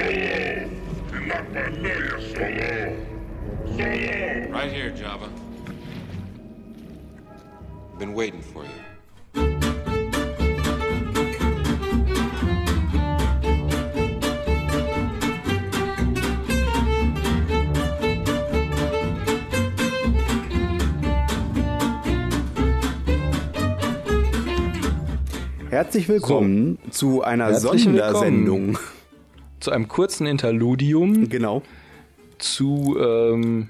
Solo! Not my name, Solo! Solo! Right here, Java. Been waiting for you. Herzlich willkommen zu einer Herzlich Sondersendung. willkommen. Zu einem kurzen Interludium Genau. zu ähm,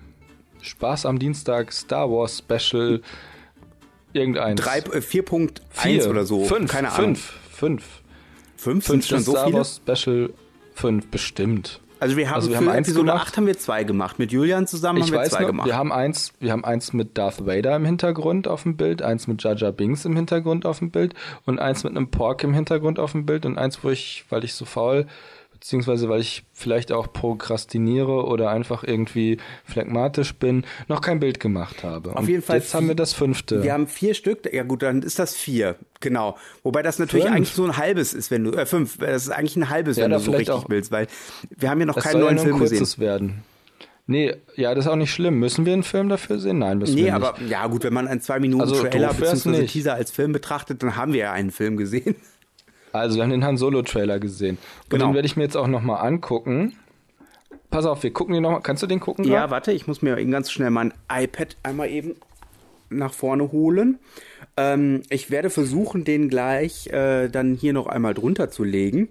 Spaß am Dienstag Star Wars Special irgendeins. Drei- äh, 4.1 Vier, oder so. Fünf, Keine Ahnung. fünf, fünf. Fünf sind Fünf schon so Star viele? Wars Special fünf bestimmt. Also wir haben Also wir für haben eins Episode gemacht. 8 haben wir zwei gemacht. Mit Julian zusammen Ich haben wir weiß zwei noch, gemacht. wir haben eins, wir haben eins mit Darth Vader im Hintergrund auf dem Bild, eins mit Jar Binks im Hintergrund auf dem Bild und eins mit einem Pork im Hintergrund auf dem Bild und eins, wo ich, weil ich so faul beziehungsweise weil ich vielleicht auch prokrastiniere oder einfach irgendwie phlegmatisch bin, noch kein Bild gemacht habe. Auf jeden Fall Jetzt haben wir das fünfte. Wir haben vier Stück. Ja gut, dann ist das vier. Genau. Wobei das natürlich Fünf. eigentlich so ein halbes ist, wenn du äh, fünf. Das ist eigentlich ein halbes, Ja, wenn du so richtig auch- willst, weil wir haben ja noch keinen soll ja neuen nur ein Film gesehen. kurzes werden. Nee, ja, das ist auch nicht schlimm. Müssen wir einen Film dafür sehen? Nein, müssen wir Nee, nicht. aber ja gut, wenn man einen zwei Minuten Also, Trailer bzw. Teaser als Film betrachtet, dann haben wir ja einen Film gesehen. Also, wir haben den Han Solo Trailer gesehen. Und Genau. den werde ich mir jetzt auch nochmal angucken. Pass auf, wir gucken den nochmal. Kannst du den gucken? Ja, grad? warte, ich muss mir eben ganz schnell mein iPad einmal eben nach vorne holen. Ähm, ich werde versuchen, den gleich äh, dann hier noch einmal drunter zu legen.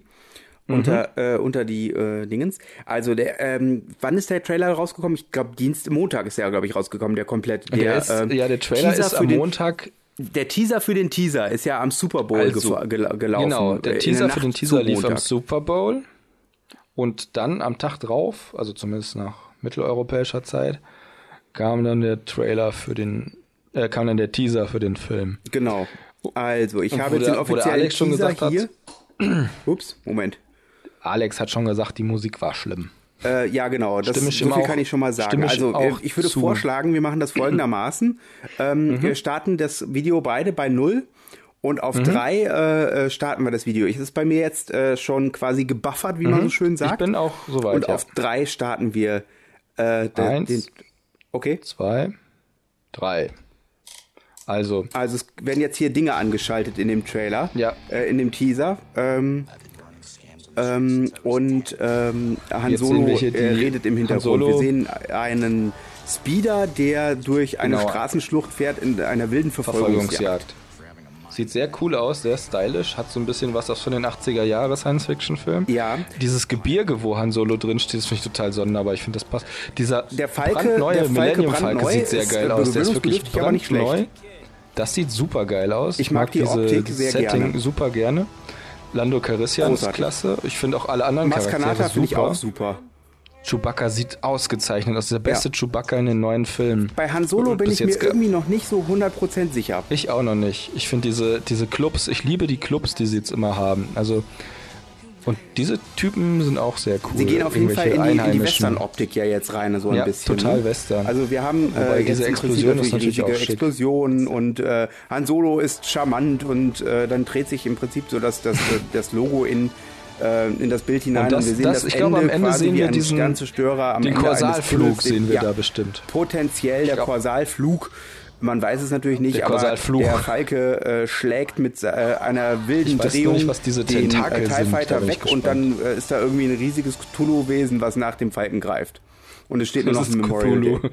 Unter, äh, unter die äh, Dingens. Also der, ähm, wann ist der Trailer rausgekommen? Ich glaube, Dienst, Montag ist er, glaube ich, rausgekommen, der komplett. Der, Der ist, ähm, ja, der Trailer Teaser ist für am den, Montag. Der Teaser für den Teaser ist ja am Super Bowl Also, gel gelaufen. Genau, äh, der Teaser Nacht für den Teaser lief am. Super Bowl. Und dann am Tag drauf, also zumindest nach mitteleuropäischer Zeit, kam dann der Trailer für den, äh, kam dann der Teaser für den Film. Genau. Also, ich Und habe jetzt der- den der offiziellen Alex schon Teaser gesagt hat- hier. Ups, Moment. Alex hat schon gesagt, die Musik war schlimm. Äh, ja, genau. Das, so viel auch- kann ich schon mal sagen. Also, auch ich würde zu. vorschlagen, wir machen das folgendermaßen. Ähm, Mhm. Wir starten das Video beide bei null und auf drei äh, äh, starten wir das Video. Es ist bei mir jetzt äh, schon quasi gebuffert, wie man so schön sagt. Mhm. Ich bin auch soweit. und ja. auf drei starten wir äh, de- Eins. den. Okay. Zwei, drei. Also, Also es werden jetzt hier Dinge angeschaltet in dem Trailer, Ja. äh, in dem Teaser. Ähm, ähm, und ähm, Han Solo die- äh, redet im Hintergrund. Wir sehen einen Speeder, der durch eine Genau. Straßenschlucht fährt in einer wilden Verfolgungsjagd. Verfolgungsjagd. Sieht sehr cool aus, sehr stylisch, hat so ein bisschen was aus von den 80er Jahre Science-Fiction-Filmen. Ja. Dieses Gebirge, wo Han Solo drin steht, das finde ich total sonderbar. Ich finde, das passt. Dieser Der Falke- brandneue der Falke Millennium Falke sieht sehr ist, geil äh, aus. Der ist wirklich brandneu. Das sieht super geil aus. Ich mag die diese, Optik dieses sehr Setting gerne. super gerne. Lando Calrissian ist klasse. Ich finde auch alle anderen Maskanata Charaktere finde ich super. auch super. Chewbacca sieht ausgezeichnet aus. Der beste Ja. Chewbacca in den neuen Filmen. Bei Han Solo bin ich mir irgendwie noch nicht so 100% sicher. Ich auch noch nicht. Ich finde diese, diese Clubs, ich liebe die Clubs, die sie jetzt immer haben. Also, und diese Typen sind auch sehr cool. Sie gehen auf jeden Fall in die, in die. Western-Optik ja jetzt rein, so ein Ja, bisschen. total ne? Western. Also wir haben äh, diese Explosion ist natürlich auch. Explosionen und äh, Han Solo ist charmant und äh, dann dreht sich im Prinzip so das, das, das Logo in, äh, in das Bild hinein Und das- wir sehen das- das, ich Ende glaube, am Ende quasi sehen wir diesen- Sternzerstörer am Den Korsalflug sehen wir ja, da bestimmt. Potenziell der Korsalflug. Man weiß es natürlich nicht, Der aber der Falke äh, schlägt mit äh, einer wilden nur Drehung nicht, was diese den Tentakel äh, TIE Fighter weg und dann äh, ist da irgendwie ein riesiges Cthulhu-Wesen, was nach dem Falken greift. Und es steht nur Das noch ist ein Memorial Cthulhu. Day.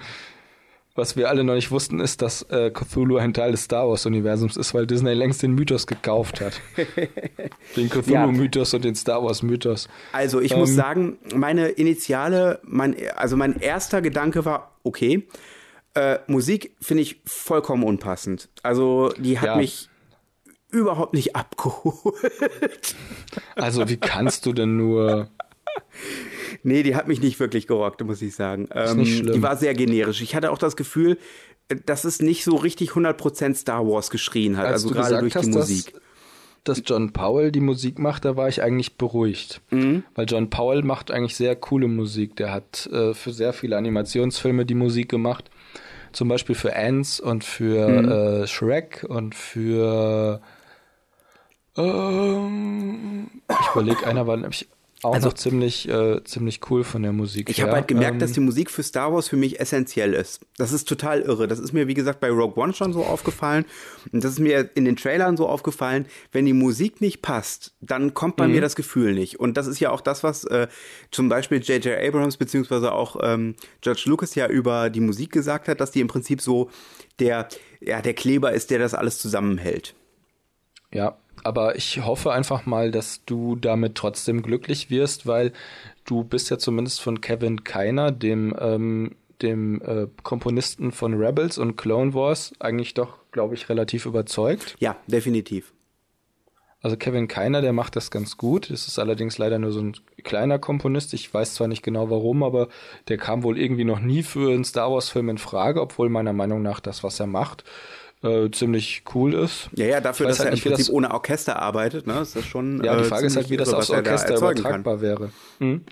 Was wir alle noch nicht wussten, ist, dass äh, Cthulhu ein Teil des Star Wars-Universums ist, weil Disney längst den Mythos gekauft hat. den Cthulhu-Mythos und den Star Wars-Mythos. Also ich Ähm, muss sagen, meine initiale, mein, also mein erster Gedanke war, okay, äh, Musik finde ich vollkommen unpassend. Also die hat Ja. mich überhaupt nicht abgeholt. Also, wie kannst du denn nur. Nee, die hat mich nicht wirklich gerockt, muss ich sagen. Ähm, nicht schlimm. die war sehr generisch. Ich hatte auch das Gefühl, äh, dass es nicht so richtig 100% Star Wars geschrien hat, Als also gerade durch die hast, dass- Musik. dass John Powell die Musik macht, da war ich eigentlich beruhigt. Mhm. Weil John Powell macht eigentlich sehr coole Musik. Der hat äh, für sehr viele Animationsfilme die Musik gemacht. Zum Beispiel für Ants und für Mhm. äh, Shrek und für ähm, ich überlege, einer war nämlich auch Also- noch ziemlich, äh, ziemlich cool von der Musik. Ich habe halt gemerkt, Ähm, dass die Musik für Star Wars für mich essentiell ist. Das ist total irre. Das ist mir, wie gesagt, bei Rogue One schon so aufgefallen. Und das ist mir in den Trailern so aufgefallen. Wenn die Musik nicht passt, dann kommt bei mir das Gefühl nicht. Und das ist ja auch das, was äh, zum Beispiel J.J. Abrams beziehungsweise auch ähm, George Lucas ja über die Musik gesagt hat, dass die im Prinzip so der, ja, der Kleber ist, der das alles zusammenhält. Ja, aber ich hoffe einfach mal, dass du damit trotzdem glücklich wirst, weil du bist ja zumindest von Kevin Keiner, dem, ähm, dem äh, Komponisten von Rebels und Clone Wars, eigentlich doch, glaube ich, relativ überzeugt. Ja, definitiv. Also Kevin Keiner, der macht das ganz gut. Es ist allerdings leider nur so ein kleiner Komponist. Ich weiß zwar nicht genau warum, aber der kam wohl irgendwie noch nie für einen Star Wars-Film in Frage, obwohl meiner Meinung nach das, was er macht, äh, ziemlich cool ist. Ja, ja, dafür, dass halt er im nicht, wie Prinzip das- ohne Orchester arbeitet, ne, ist das schon. Ja, die äh, Frage ist halt, wie das irre, aufs er da Orchester erzeugen kann. übertragbar wäre. Hm?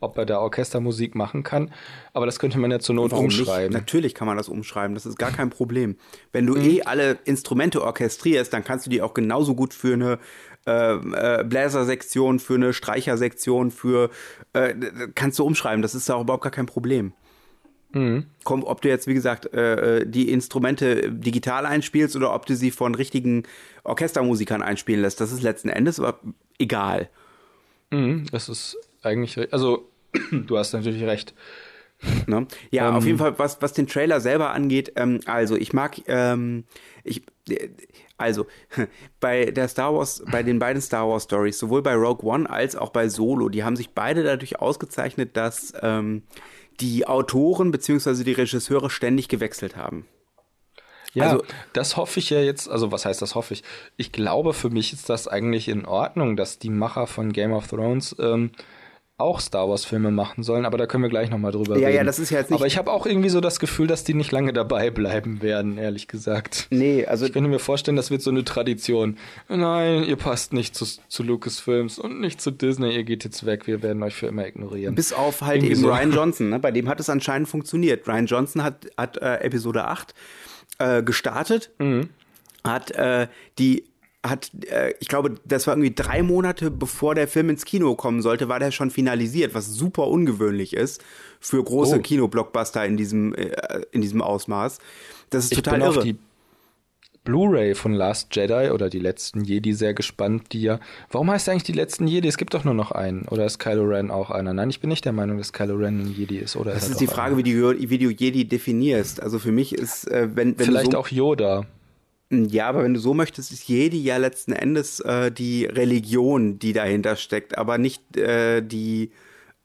Ob er da Orchestermusik machen kann. Aber das könnte man ja zur Not Warum umschreiben. Nicht? Natürlich kann man das umschreiben, das ist gar kein Problem. Wenn du eh alle Instrumente orchestrierst, dann kannst du die auch genauso gut für eine äh, äh, Bläsersektion, für eine Streichersektion, für äh, kannst du umschreiben, das ist auch überhaupt gar kein Problem. Mhm. Komm, ob du jetzt, wie gesagt, äh, die Instrumente digital einspielst oder ob du sie von richtigen Orchestermusikern einspielen lässt, das ist letzten Endes aber egal. Mhm, das ist eigentlich, also du hast natürlich recht. Ne? Ja, Ähm, auf jeden Fall, was, was den Trailer selber angeht, ähm, also ich mag, ähm, ich, äh, also bei der Star Wars, bei den beiden Star Wars Stories, sowohl bei Rogue One als auch bei Solo, die haben sich beide dadurch ausgezeichnet, dass ähm, die Autoren bzw. die Regisseure ständig gewechselt haben. Ja, Also- das hoffe ich ja jetzt, also was heißt das hoffe ich? Ich glaube, für mich ist das eigentlich in Ordnung, dass die Macher von Game of Thrones ähm, auch Star Wars Filme machen sollen, aber da können wir gleich nochmal drüber Ja, reden. ja, das ist ja jetzt nicht- Aber ich habe auch irgendwie so das Gefühl, dass die nicht lange dabei bleiben werden, ehrlich gesagt. Nee, also Ich könnte mir vorstellen, das wird so eine Tradition. Nein, ihr passt nicht zu, zu Lucasfilms und nicht zu Disney, ihr geht jetzt weg, wir werden euch für immer ignorieren. Bis auf halt Irgendwie eben so. Ryan Johnson, ne? bei dem hat es anscheinend funktioniert. Ryan Johnson hat, hat äh, Episode 8 äh, gestartet, Mhm. hat äh, die hat, äh, ich glaube, das war irgendwie drei Monate bevor der Film ins Kino kommen sollte, war der schon finalisiert, was super ungewöhnlich ist für große Oh. Kinoblockbuster in diesem, äh, in diesem Ausmaß. Das ist Ich total bin auf irre. die Blu-ray von Last Jedi oder die letzten Jedi sehr gespannt, die ja. Warum heißt eigentlich die letzten Jedi? Es gibt doch nur noch einen. Oder ist Kylo Ren auch einer? Nein, ich bin nicht der Meinung, dass Kylo Ren ein Jedi ist. Oder das ist doch die Frage, einer? wie, die, wie du Jedi definierst. Also für mich ist, äh, wenn, wenn Vielleicht du so, auch Yoda. Ja, aber wenn du so möchtest, ist Jedi ja letzten Endes äh, die Religion, die dahinter steckt, aber nicht äh, die,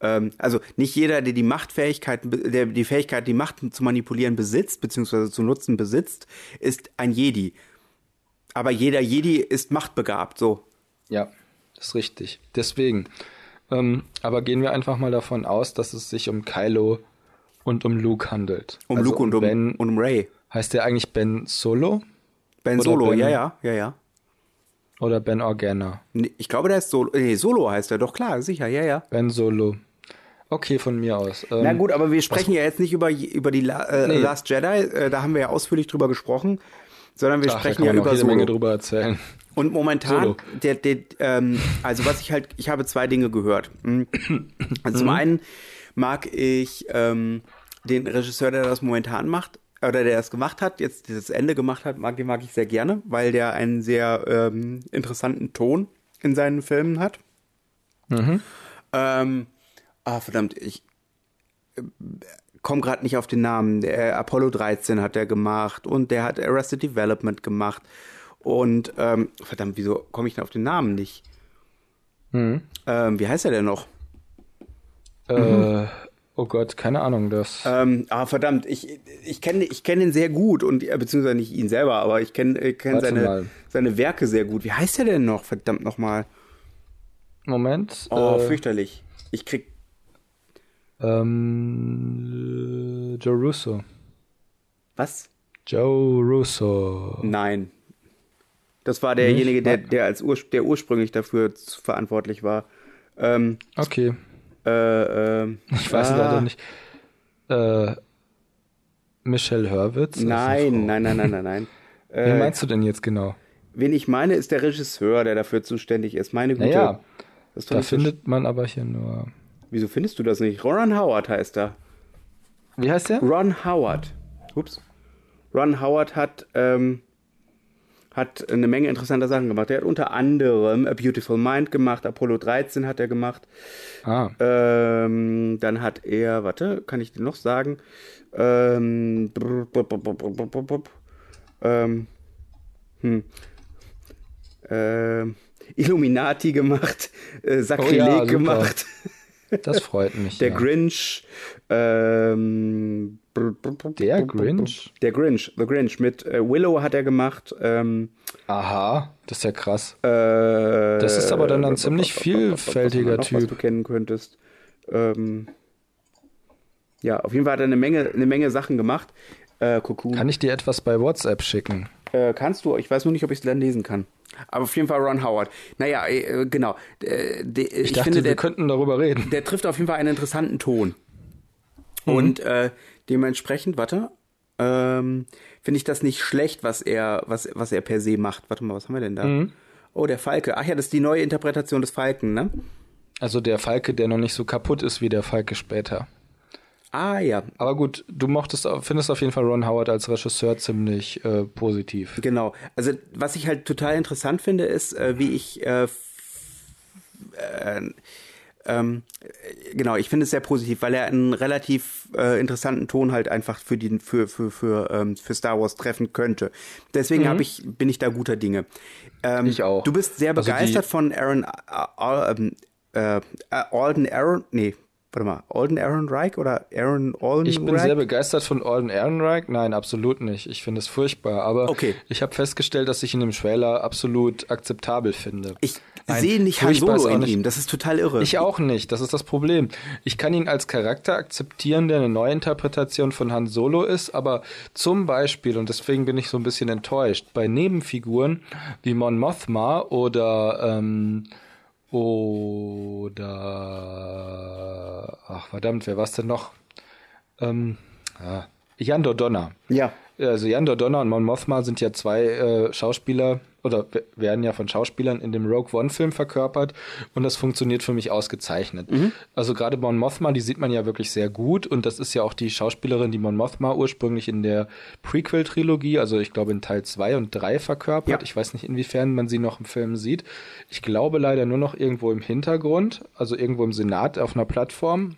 ähm, also nicht jeder, der die Machtfähigkeit, der die Fähigkeit, die Macht zu manipulieren besitzt, beziehungsweise zu nutzen besitzt, ist ein Jedi. Aber jeder Jedi ist machtbegabt, so. Ja, das ist richtig. Deswegen. Ähm, aber gehen wir einfach mal davon aus, dass es sich um Kylo und um Luke handelt. Um Also Luke und um, Ben, und um Ray. heißt der eigentlich Ben Solo Ben Solo, Ben- ja, ja, ja, ja. oder Ben Organa? Nee, Ich glaube, der ist Solo. Nee, Solo heißt er doch, klar, sicher, ja, ja. Ben Solo. Okay, von mir aus. Ähm, Na gut, aber wir sprechen ja jetzt nicht über, über die La äh, Nee. Last Jedi, äh, da haben wir ja ausführlich drüber gesprochen, sondern wir ach, sprechen ja über jede Menge Solo. drüber erzählen. Und momentan, Solo. der, der, ähm, also was ich halt, ich habe zwei Dinge gehört. Hm. Also Mhm. zum einen mag ich ähm, den Regisseur, der das momentan macht, oder der das gemacht hat, jetzt dieses Ende gemacht hat, mag, den mag ich sehr gerne, weil der einen sehr ähm, interessanten Ton in seinen Filmen hat. Mhm. Ähm, ah, verdammt, ich komme gerade nicht auf den Namen. Der Apollo 13 hat er gemacht und der hat Arrested Development gemacht. Und ähm, verdammt, wieso komme ich denn auf den Namen nicht? Mhm. Ähm, wie heißt er denn noch? Äh, oh Gott, keine Ahnung, das. Ähm, ah, verdammt, ich, ich kenne ich kenn ihn sehr gut und äh, beziehungsweise nicht ihn selber, aber ich kenne kenn seine, mal. seine Werke sehr gut. Wie heißt er denn noch? Verdammt nochmal. Moment. Oh, äh, fürchterlich. Ich krieg. ähm, äh, Joe Russo. Was? Joe Russo. Nein. Das war derjenige, der, der als Ur, der ursprünglich dafür verantwortlich war. Ähm, Okay, äh, ähm, ich weiß ah, leider nicht. Äh, Michelle Hurwitz? Nein, nein, nein, nein, nein, nein. Wen Äh, meinst du denn jetzt genau? wen ich meine, ist der Regisseur, der dafür zuständig ist. Meine Güte. Naja, Da findet man aber hier nur. Wieso findest du das nicht? Ron Howard heißt er. Wie heißt der? Ron Howard. Ups. Ron Howard hat, ähm, hat eine Menge interessanter Sachen gemacht. Er hat unter anderem A Beautiful Mind gemacht, Apollo 13 hat er gemacht. Ah, Ähm, dann hat er, warte, kann ich dir noch sagen? Ähm, brr, ähm, hm, ähm, Illuminati gemacht, äh, Sakrileg Oh ja, gemacht, das freut mich. der ja. Grinch, ähm, Der Grinch? der Grinch, The Grinch mit äh, Willow hat er gemacht. Ähm, Aha, das ist ja krass. äh, Das ist aber dann ein was- ziemlich was- was- was- was- was- vielfältiger noch, Was Typ. du kennen könntest. Ähm, ja, auf jeden Fall hat er eine Menge, eine Menge Sachen gemacht. Äh. Kann ich dir etwas bei WhatsApp schicken? Äh, kannst du, ich weiß nur nicht, ob ich es dann lesen kann. Aber auf jeden Fall Ron Howard. Naja, äh, genau. Äh, de, ich, Ich, dachte, finde, wir der, könnten darüber reden. der trifft auf jeden Fall einen interessanten Ton. Mhm. Und äh, dementsprechend, warte, ähm, finde ich das nicht schlecht, was er, was, was er per se macht. Warte mal, was haben wir denn da? Mhm. Oh, der Falke. Ach ja, das ist die neue Interpretation des Falken, ne? Also der Falke, der noch nicht so kaputt ist wie der Falke später. Ah ja, Aber gut, du mochtest, findest auf jeden Fall Ron Howard als Regisseur ziemlich äh, positiv. Genau. Also was ich halt total interessant finde, ist, äh, wie ich äh, äh, ähm, äh, genau, ich finde es sehr positiv, weil er einen relativ äh, interessanten Ton halt einfach für die für für für ähm, für Star Wars treffen könnte. Deswegen habe ich bin ich da guter Dinge. Ähm, Ich auch. Du bist sehr Also begeistert von Aaron äh, ähm, äh, Alden Aaron, nee, warte mal, Alden Aaron Reich oder Aaron Alden Ich bin sehr begeistert von Alden Ehrenreich. Nein, absolut nicht. Ich finde es furchtbar. Aber Okay. ich habe festgestellt, dass ich ihn im Trailer absolut akzeptabel finde. Ich sehe nicht Han Solo in ihm. Das ist total irre. Ich auch nicht, das ist das Problem. Ich kann ihn als Charakter akzeptieren, der eine Neuinterpretation von Han Solo ist, aber zum Beispiel, und deswegen bin ich so ein bisschen enttäuscht, bei Nebenfiguren wie Mon Mothma oder ähm, oder ach verdammt, wer war's denn noch? Ähm, ah, Jan Dodonna. ja. Also Jan Dodonna und Mon Mothma sind ja zwei äh, Schauspieler oder werden ja von Schauspielern in dem Rogue One Film verkörpert und das funktioniert für mich ausgezeichnet. Also gerade Mon Mothma, die sieht man ja wirklich sehr gut und das ist ja auch die Schauspielerin, die Mon Mothma ursprünglich in der Prequel Trilogie, also ich glaube in Teil 2 und 3 verkörpert. Ja. Ich weiß nicht, inwiefern man sie noch im Film sieht. Ich glaube leider nur noch irgendwo im Hintergrund, also irgendwo im Senat auf einer Plattform.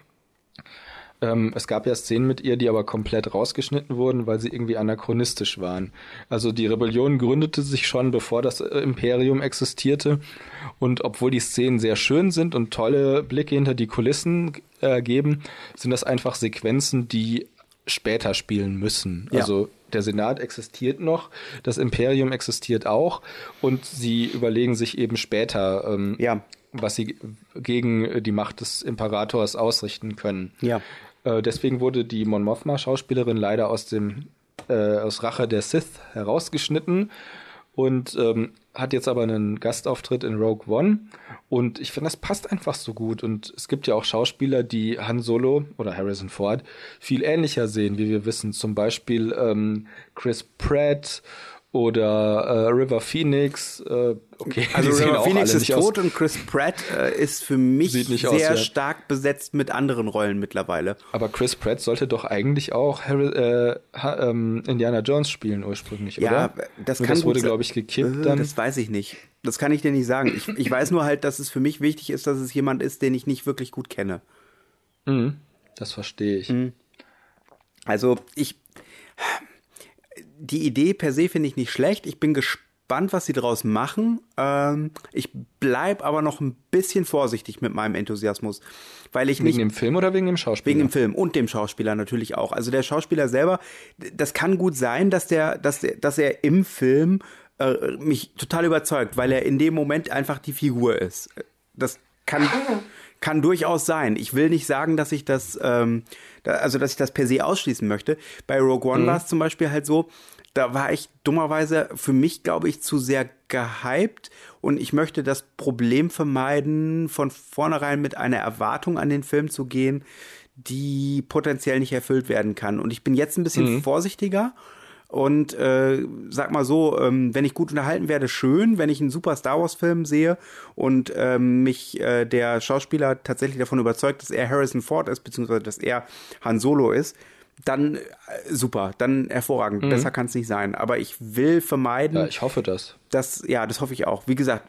Ähm, es gab ja Szenen mit ihr, die aber komplett rausgeschnitten wurden, weil sie irgendwie anachronistisch waren. Also die Rebellion gründete sich schon, bevor das äh, Imperium existierte. Und obwohl die Szenen sehr schön sind und tolle Blicke hinter die Kulissen äh, geben, sind das einfach Sequenzen, die später spielen müssen. Ja. Also der Senat existiert noch, das Imperium existiert auch und sie überlegen sich eben später, ähm, Ja. was sie gegen die Macht des Imperators ausrichten können. Ja. Äh, deswegen wurde die Mon Mothma Schauspielerin leider aus dem äh, aus Rache der Sith herausgeschnitten und ähm, hat jetzt aber einen Gastauftritt in Rogue One. Und ich finde das passt einfach so gut. Und es gibt ja auch Schauspieler, die Han Solo oder Harrison Ford viel ähnlicher sehen, wie wir wissen, zum Beispiel ähm, Chris Pratt oder äh, River Phoenix. Äh, okay, Also River Phoenix ist nicht aus- tot und Chris Pratt äh, ist für mich sehr aus, ja. stark besetzt mit anderen Rollen mittlerweile. Aber Chris Pratt sollte doch eigentlich auch Harry, äh, ha, ähm, Indiana Jones spielen ursprünglich, Ja, oder? das kann das wurde, glaube ich, gekippt Äh, dann. Das weiß ich nicht. Das kann ich dir nicht sagen. Ich, ich weiß nur halt, dass es für mich wichtig ist, dass es jemand ist, den ich nicht wirklich gut kenne. Mhm, das verstehe ich. Mhm. Also ich, die Idee per se finde ich nicht schlecht. Ich bin gespannt, was sie daraus machen. Ähm, ich bleib aber noch ein bisschen vorsichtig mit meinem Enthusiasmus, weil ich Wegen nicht dem Film oder wegen dem Schauspieler? Wegen dem Film und dem Schauspieler natürlich auch. Also der Schauspieler selber, das kann gut sein, dass der, dass der, dass er im Film äh, mich total überzeugt, weil er in dem Moment einfach die Figur ist. Das kann kann durchaus sein. Ich will nicht sagen, dass ich das, ähm, da, also dass ich das per se ausschließen möchte. Bei Rogue One war es zum Beispiel halt so, da war ich dummerweise für mich, glaube ich, zu sehr gehypt und ich möchte das Problem vermeiden, von vornherein mit einer Erwartung an den Film zu gehen, die potenziell nicht erfüllt werden kann. Und ich bin jetzt ein bisschen vorsichtiger Und äh, sag mal so, ähm, wenn ich gut unterhalten werde, schön. Wenn ich einen super Star Wars-Film sehe und ähm, mich äh, der Schauspieler tatsächlich davon überzeugt, dass er Harrison Ford ist, beziehungsweise dass er Han Solo ist, dann äh, super, dann hervorragend. Besser kann es nicht sein. Aber ich will vermeiden, Ja, ich hoffe das. dass, ja, das hoffe ich auch. Wie gesagt,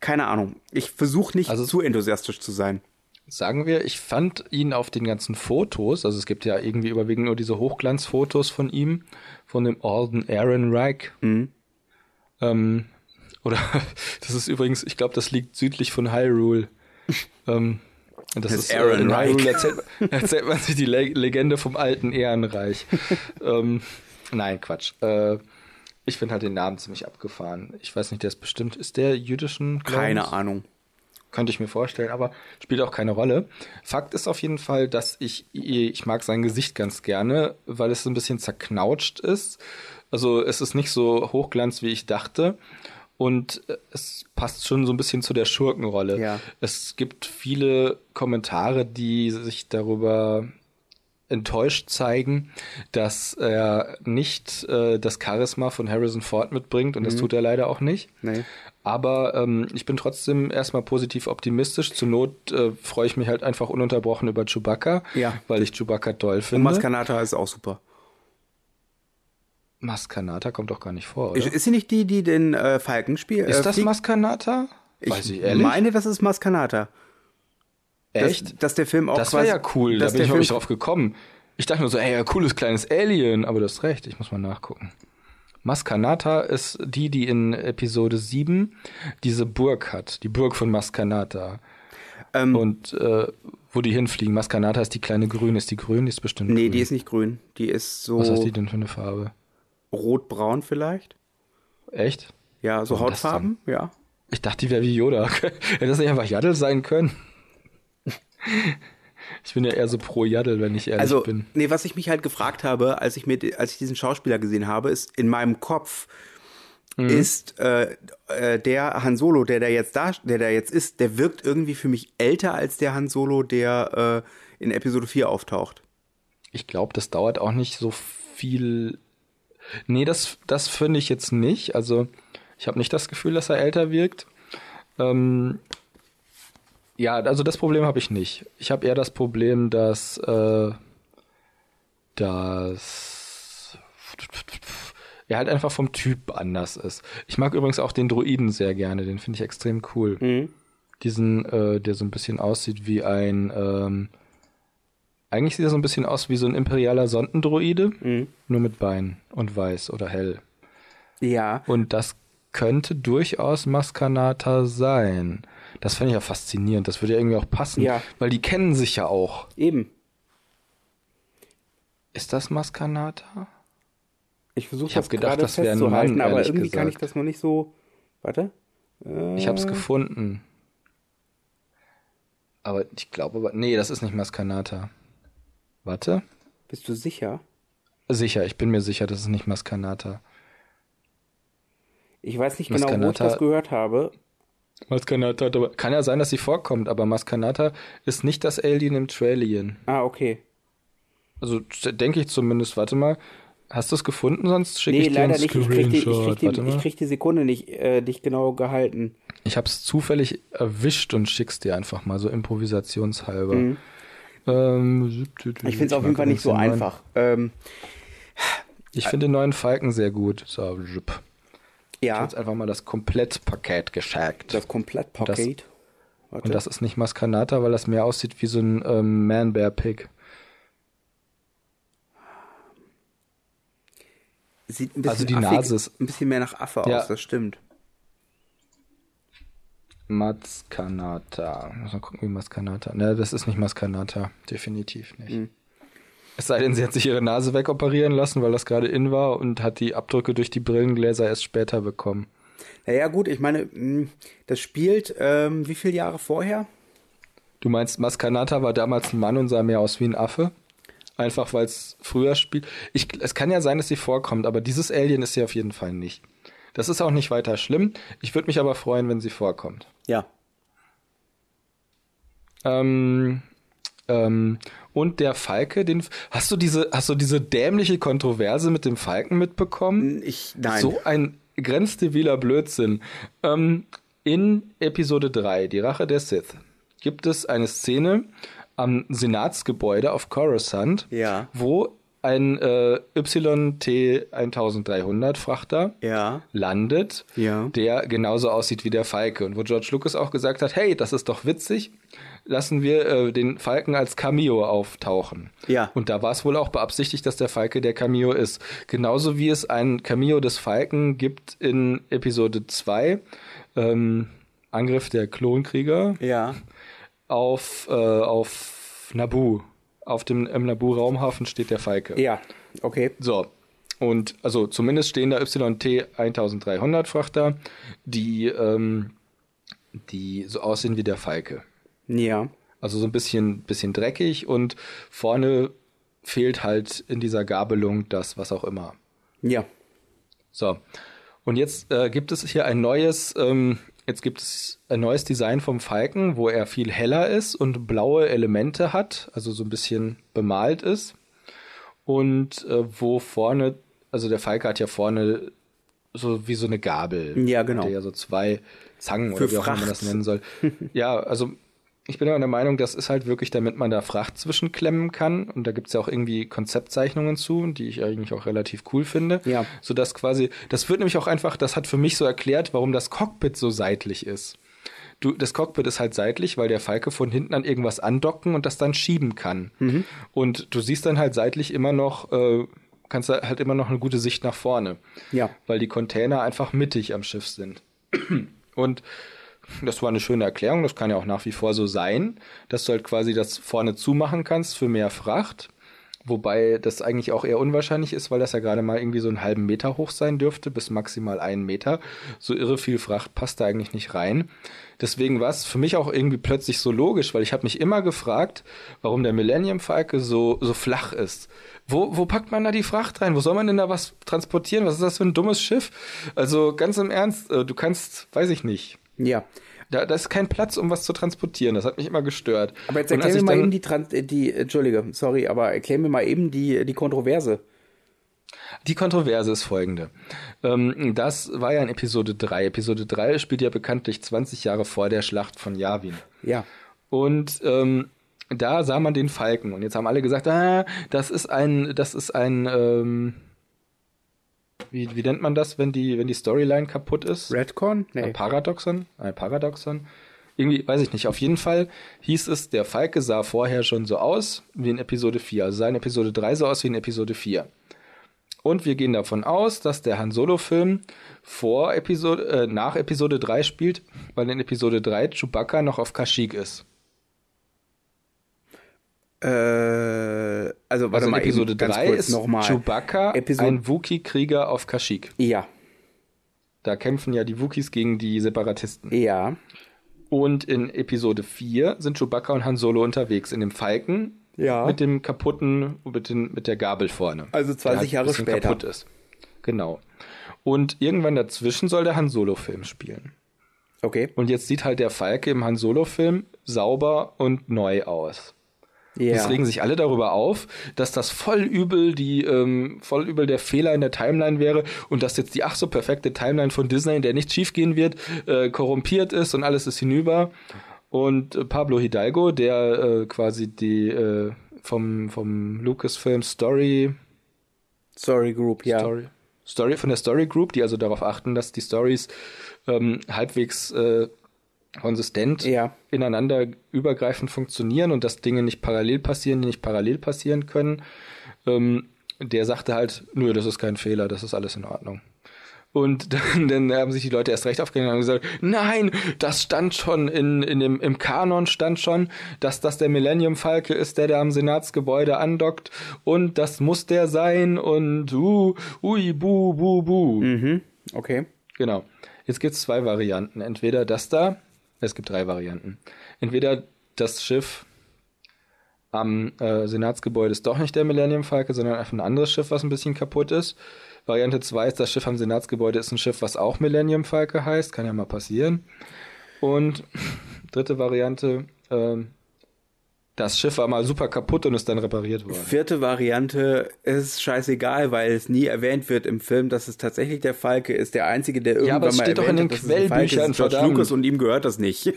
keine Ahnung. Ich versuche nicht Also- zu enthusiastisch zu sein. Sagen wir, ich fand ihn auf den ganzen Fotos, also es gibt ja irgendwie überwiegend nur diese Hochglanzfotos von ihm, von dem Alden Ehrenreich. Ähm, oder das ist übrigens, ich glaube, das liegt südlich von Hyrule. ähm, das, Das ist Ehrenreich. äh, Hyrule erzählt, erzählt man sich die Le Legende vom alten Ehrenreich. ähm, nein, Quatsch. Äh, ich finde halt den Namen ziemlich abgefahren. Ich weiß nicht, der ist bestimmt, ist der jüdischen Glaubens? Keine Ahnung. Könnte ich mir vorstellen, aber spielt auch keine Rolle. Fakt ist auf jeden Fall, dass ich, ich mag sein Gesicht ganz gerne, weil es so ein bisschen zerknautscht ist. Also es ist nicht so hochglanz, wie ich dachte. Und es passt schon so ein bisschen zu der Schurkenrolle. Ja. Es gibt viele Kommentare, die sich darüber enttäuscht zeigen, dass er nicht äh, das Charisma von Harrison Ford mitbringt und das tut er leider auch nicht. Nee. Aber ähm, ich bin trotzdem erstmal positiv optimistisch. Zur Not äh, freue ich mich halt einfach ununterbrochen über Chewbacca, Ja. weil ich Chewbacca toll Und finde. Maskanata ist auch super. Maskanata kommt doch gar nicht vor, oder? Ist, ist sie nicht die, die den äh, Falken spielt? Ist äh, das? Maskanata? Ich ich ehrlich? meine, das ist Maskanata. Echt? Dass, dass der Film auch das war ja cool, da bin ich nicht Film- drauf gekommen. Ich dachte nur so, ey, cooles kleines Alien, aber du hast recht, ich muss mal nachgucken. Maskanata ist die, die in Episode 7 diese Burg hat, die Burg von Maskanata. Ähm, Und äh, wo die hinfliegen. Maskanata ist die kleine grün. Ist die grün? Die ist bestimmt Nee, grün. die ist nicht grün. Die ist so Was hat die denn für eine Farbe? rot-braun vielleicht. Echt? Ja, so Warum Hautfarben, ja. Ich dachte, die wäre wie Yoda. Hätte das nicht einfach Yaddle sein können? Ich bin ja eher so pro Yaddle, wenn ich ehrlich Also, bin. nee, was ich mich halt gefragt habe, als ich mir, als ich diesen Schauspieler gesehen habe, ist in meinem Kopf Mhm. ist äh, äh, der Han Solo, der da jetzt da, der da jetzt ist, der wirkt irgendwie für mich älter als der Han Solo, der äh, in Episode 4 auftaucht. Ich glaube, das dauert auch nicht so viel. Nee, das, das finde ich jetzt nicht. Also, ich habe nicht das Gefühl, dass er älter wirkt. Ähm, ja, also das Problem habe ich nicht. Ich habe eher das Problem, dass, äh, dass er halt einfach vom Typ anders ist. Ich mag übrigens auch den Druiden sehr gerne, den finde ich extrem cool. Diesen, äh, der so ein bisschen aussieht wie ein, ähm, eigentlich sieht er so ein bisschen aus wie so ein imperialer Sondendroide, nur mit Beinen und weiß oder hell. Ja. Und das könnte durchaus Maskanata sein. Das fände ich ja faszinierend. Das würde ja irgendwie auch passen, Ja. weil die kennen sich ja auch. Eben. Ist das Maskanata? Ich versuche das gedacht, das wär ein Mann, aber irgendwie kann ich gesagt. das noch nicht so. Warte. Ich habe es gefunden. Aber ich glaube, aber nee, das ist nicht Maskanata. Warte. Bist du sicher? Sicher, ich bin mir sicher, das ist nicht Maskanata. Ich weiß nicht genau, wo ich Maskanata- das gehört habe. Maskanata, hat aber kann ja sein, dass sie vorkommt, aber Maskanata ist nicht das Alien im Trailien. Ah, okay. Also denke ich zumindest. Warte mal. Hast du es gefunden? Sonst schicke Nee, ich dir leider einen nicht. Ich krieg, die, ich, Screenshot. krieg die, ich krieg die Sekunde nicht, äh, nicht genau gehalten. Ich habe es zufällig erwischt und schick's dir einfach mal so improvisationshalber. Ähm, Ich finde es auf jeden Fall nicht so einfach. Ähm, Ich finde den neuen Falken sehr gut. So, jupp. Ich habe ja, jetzt einfach mal das Komplettpaket geschickt. das Komplettpaket. Warte. Und das ist nicht Maskanata, weil das mehr aussieht wie so ein ähm, Man-Bear-Pig. Sieht ein bisschen also die affig, Nase ist- ein bisschen mehr nach Affe Ja. aus, das stimmt. Maskanata. Muss mal gucken, wie Maskanata. Ne, das ist nicht Maskanata. Definitiv nicht. Es sei denn, sie hat sich ihre Nase wegoperieren lassen, weil das gerade in war und hat die Abdrücke durch die Brillengläser erst später bekommen. Naja, gut, ich meine, mh, das spielt ähm, wie viele Jahre vorher? Du meinst, Maskanata war damals ein Mann und sah mehr aus wie ein Affe? Einfach weil es früher spielt. Ich, es kann ja sein, dass sie vorkommt, aber dieses Alien ist sie auf jeden Fall nicht. Das ist auch nicht weiter schlimm. Ich würde mich aber freuen, wenn sie vorkommt. Ja. Ähm, Ähm, und der Falke, den hast du diese, hast du diese dämliche Kontroverse mit dem Falken mitbekommen? Ich, nein. So ein grenzdebiler Blödsinn. Ähm, in Episode 3, die Rache der Sith, gibt es eine Szene am Senatsgebäude auf Coruscant, Ja. wo ein äh, YT-1300 Frachter Ja. landet, Ja. der genauso aussieht wie der Falke. Und wo George Lucas auch gesagt hat, hey, das ist doch witzig, lassen wir äh, den Falken als Cameo auftauchen. Ja. Und da war es wohl auch beabsichtigt, dass der Falke der Cameo ist. Genauso wie es ein Cameo des Falken gibt in Episode 2, ähm, Angriff der Klonkrieger Ja. auf, äh, auf Naboo. Auf dem im Naboo-Raumhafen steht der Falke. Ja. Okay. So. Und also zumindest stehen da YT 1300 Frachter, die, ähm, die so aussehen wie der Falke. Ja. Also so ein bisschen, bisschen dreckig und vorne fehlt halt in dieser Gabelung das, was auch immer. Ja. So. Und jetzt äh, gibt es hier ein neues, ähm, jetzt gibt es ein neues Design vom Falken, wo er viel heller ist und blaue Elemente hat, also so ein bisschen bemalt ist. Und äh, wo vorne, also der Falke hat ja vorne so wie so eine Gabel. Ja, genau. Hat ja so zwei Zangen Für oder wie auch immer man Fracht. das nennen soll. ja, also ich bin aber der Meinung, das ist halt wirklich, damit man da Fracht zwischenklemmen kann. Und da gibt's ja auch irgendwie Konzeptzeichnungen zu, die ich eigentlich auch relativ cool finde. Ja. Sodass quasi, das wird nämlich auch einfach, das hat für mich so erklärt, warum das Cockpit so seitlich ist. Du, das Cockpit ist halt seitlich, weil der Falke von hinten an irgendwas andocken und das dann schieben kann. Mhm. Und du siehst dann halt seitlich immer noch, äh, kannst halt immer noch eine gute Sicht nach vorne. Ja. Weil die Container einfach mittig am Schiff sind. Und das war eine schöne Erklärung, das kann ja auch nach wie vor so sein, dass du halt quasi das vorne zumachen kannst für mehr Fracht. Wobei das eigentlich auch eher unwahrscheinlich ist, weil das ja gerade mal irgendwie so einen halben Meter hoch sein dürfte, bis maximal einen Meter. So irre viel Fracht passt da eigentlich nicht rein. Deswegen war es für mich auch irgendwie plötzlich so logisch, weil ich habe mich immer gefragt, warum der Millennium Falke so, so flach ist. Wo, wo packt man da die Fracht rein? Wo soll man denn da was transportieren? Was ist das für ein dummes Schiff? Also ganz im Ernst, äh, du kannst, weiß ich nicht. Ja. Da, da ist kein Platz, um was zu transportieren. Das hat mich immer gestört. Aber jetzt erklär mir ich mal dann- eben die, Trans äh, die, Entschuldige, sorry, aber erklär mir mal eben die, die Kontroverse. Die Kontroverse ist folgende. Ähm, das war ja in Episode 3. Episode 3 spielt ja bekanntlich 20 Jahre vor der Schlacht von Yavin. Ja. Und ähm, da sah man den Falken. Und jetzt haben alle gesagt, ah, das ist ein, das ist ein, ähm, wie, wie nennt man das, wenn die, wenn die Storyline kaputt ist? Redcon? Ein Nee. Paradoxon? Ein Paradoxon? Irgendwie, weiß ich nicht. Auf jeden Fall hieß es, der Falke sah vorher schon so aus wie in Episode 4. Also sah in Episode 3 so aus wie in Episode 4. Und wir gehen davon aus, dass der Han Solo-Film vor Episode, äh, nach Episode 3 spielt, weil in Episode 3 Chewbacca noch auf Kashyyyk ist. Äh, also, warte Also in mal, Episode eben, ganz 3 kurz ist nochmal. Chewbacca Episo- ein Wookie-Krieger auf Kashyyyk. Ja, Da kämpfen ja die Wookies gegen die Separatisten. ja, Und in Episode 4 sind Chewbacca und Han Solo unterwegs in dem Falken Ja. mit dem kaputten, mit, den, mit der Gabel vorne. Also 20 Der halt ein Jahre später. kaputt ist. Genau. Und irgendwann dazwischen soll der Han Solo-Film spielen. okay. Und jetzt sieht halt der Falke im Han Solo-Film sauber und neu aus. Ja. Jetzt regen sich alle darüber auf, dass das voll übel die ähm, voll übel der Fehler in der Timeline wäre und dass jetzt die ach so perfekte Timeline von Disney, in der nichts schiefgehen wird, äh, korrumpiert ist und alles ist hinüber. Und äh, Pablo Hidalgo, der äh, quasi die äh, vom vom Lucasfilm Story Story Group, ja. Story, Story von der Story Group, die also darauf achten, dass die Stories ähm, halbwegs äh, konsistent Ja. ineinander übergreifend funktionieren und dass Dinge nicht parallel passieren, die nicht parallel passieren können. Ähm, der sagte halt, nö, das ist kein Fehler, das ist alles in Ordnung. Und dann, dann haben sich die Leute erst recht aufgehängt und haben gesagt, nein, das stand schon in, in dem, im Kanon stand schon, dass das der Millennium Falke ist, der da am Senatsgebäude andockt und das muss der sein und uh, ui, bu, bu, bu. Mhm. Okay. Genau. Jetzt gibt es zwei Varianten. Entweder das da, es gibt drei Varianten. Entweder das Schiff am äh, Senatsgebäude ist doch nicht der Millennium Falke, sondern einfach ein anderes Schiff, was ein bisschen kaputt ist. Variante 2 ist, das Schiff am Senatsgebäude ist ein Schiff, was auch Millennium Falke heißt. Kann ja mal passieren. Und dritte Variante, ähm, Das Schiff war mal super kaputt und ist dann repariert worden. Vierte Variante ist scheißegal, weil es nie erwähnt wird im Film, dass es tatsächlich der Falke ist. Der einzige, der irgendwann aber es mal steht doch erwähnt in den hat, Quellbüchern, George verdammt. Lucas und ihm gehört das nicht.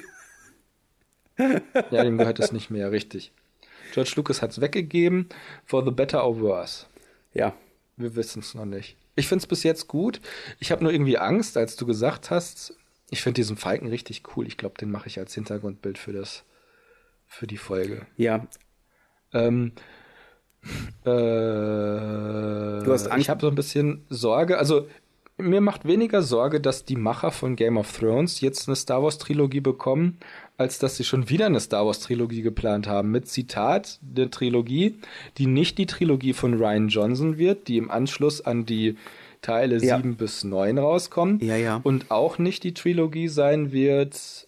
Ja, dem gehört es nicht mehr, richtig. George Lucas hat es weggegeben, for the better or worse. Ja. Wir wissen es noch nicht. Ich finde es bis jetzt gut. Ich habe nur irgendwie Angst, als du gesagt hast, ich finde diesen Falken richtig cool. Ich glaube, den mache ich als Hintergrundbild für das, für die Folge. Ja. Ähm, äh, du hast Angst- Ich habe so ein bisschen Sorge. Also mir macht weniger Sorge, dass die Macher von Game of Thrones jetzt eine Star Wars Trilogie bekommen, als dass sie schon wieder eine Star Wars Trilogie geplant haben. Mit Zitat der Trilogie, die nicht die Trilogie von Ryan Johnson wird, die im Anschluss an die Teile Ja. 7 bis 9 rauskommt. Ja, ja. Und auch nicht die Trilogie sein wird.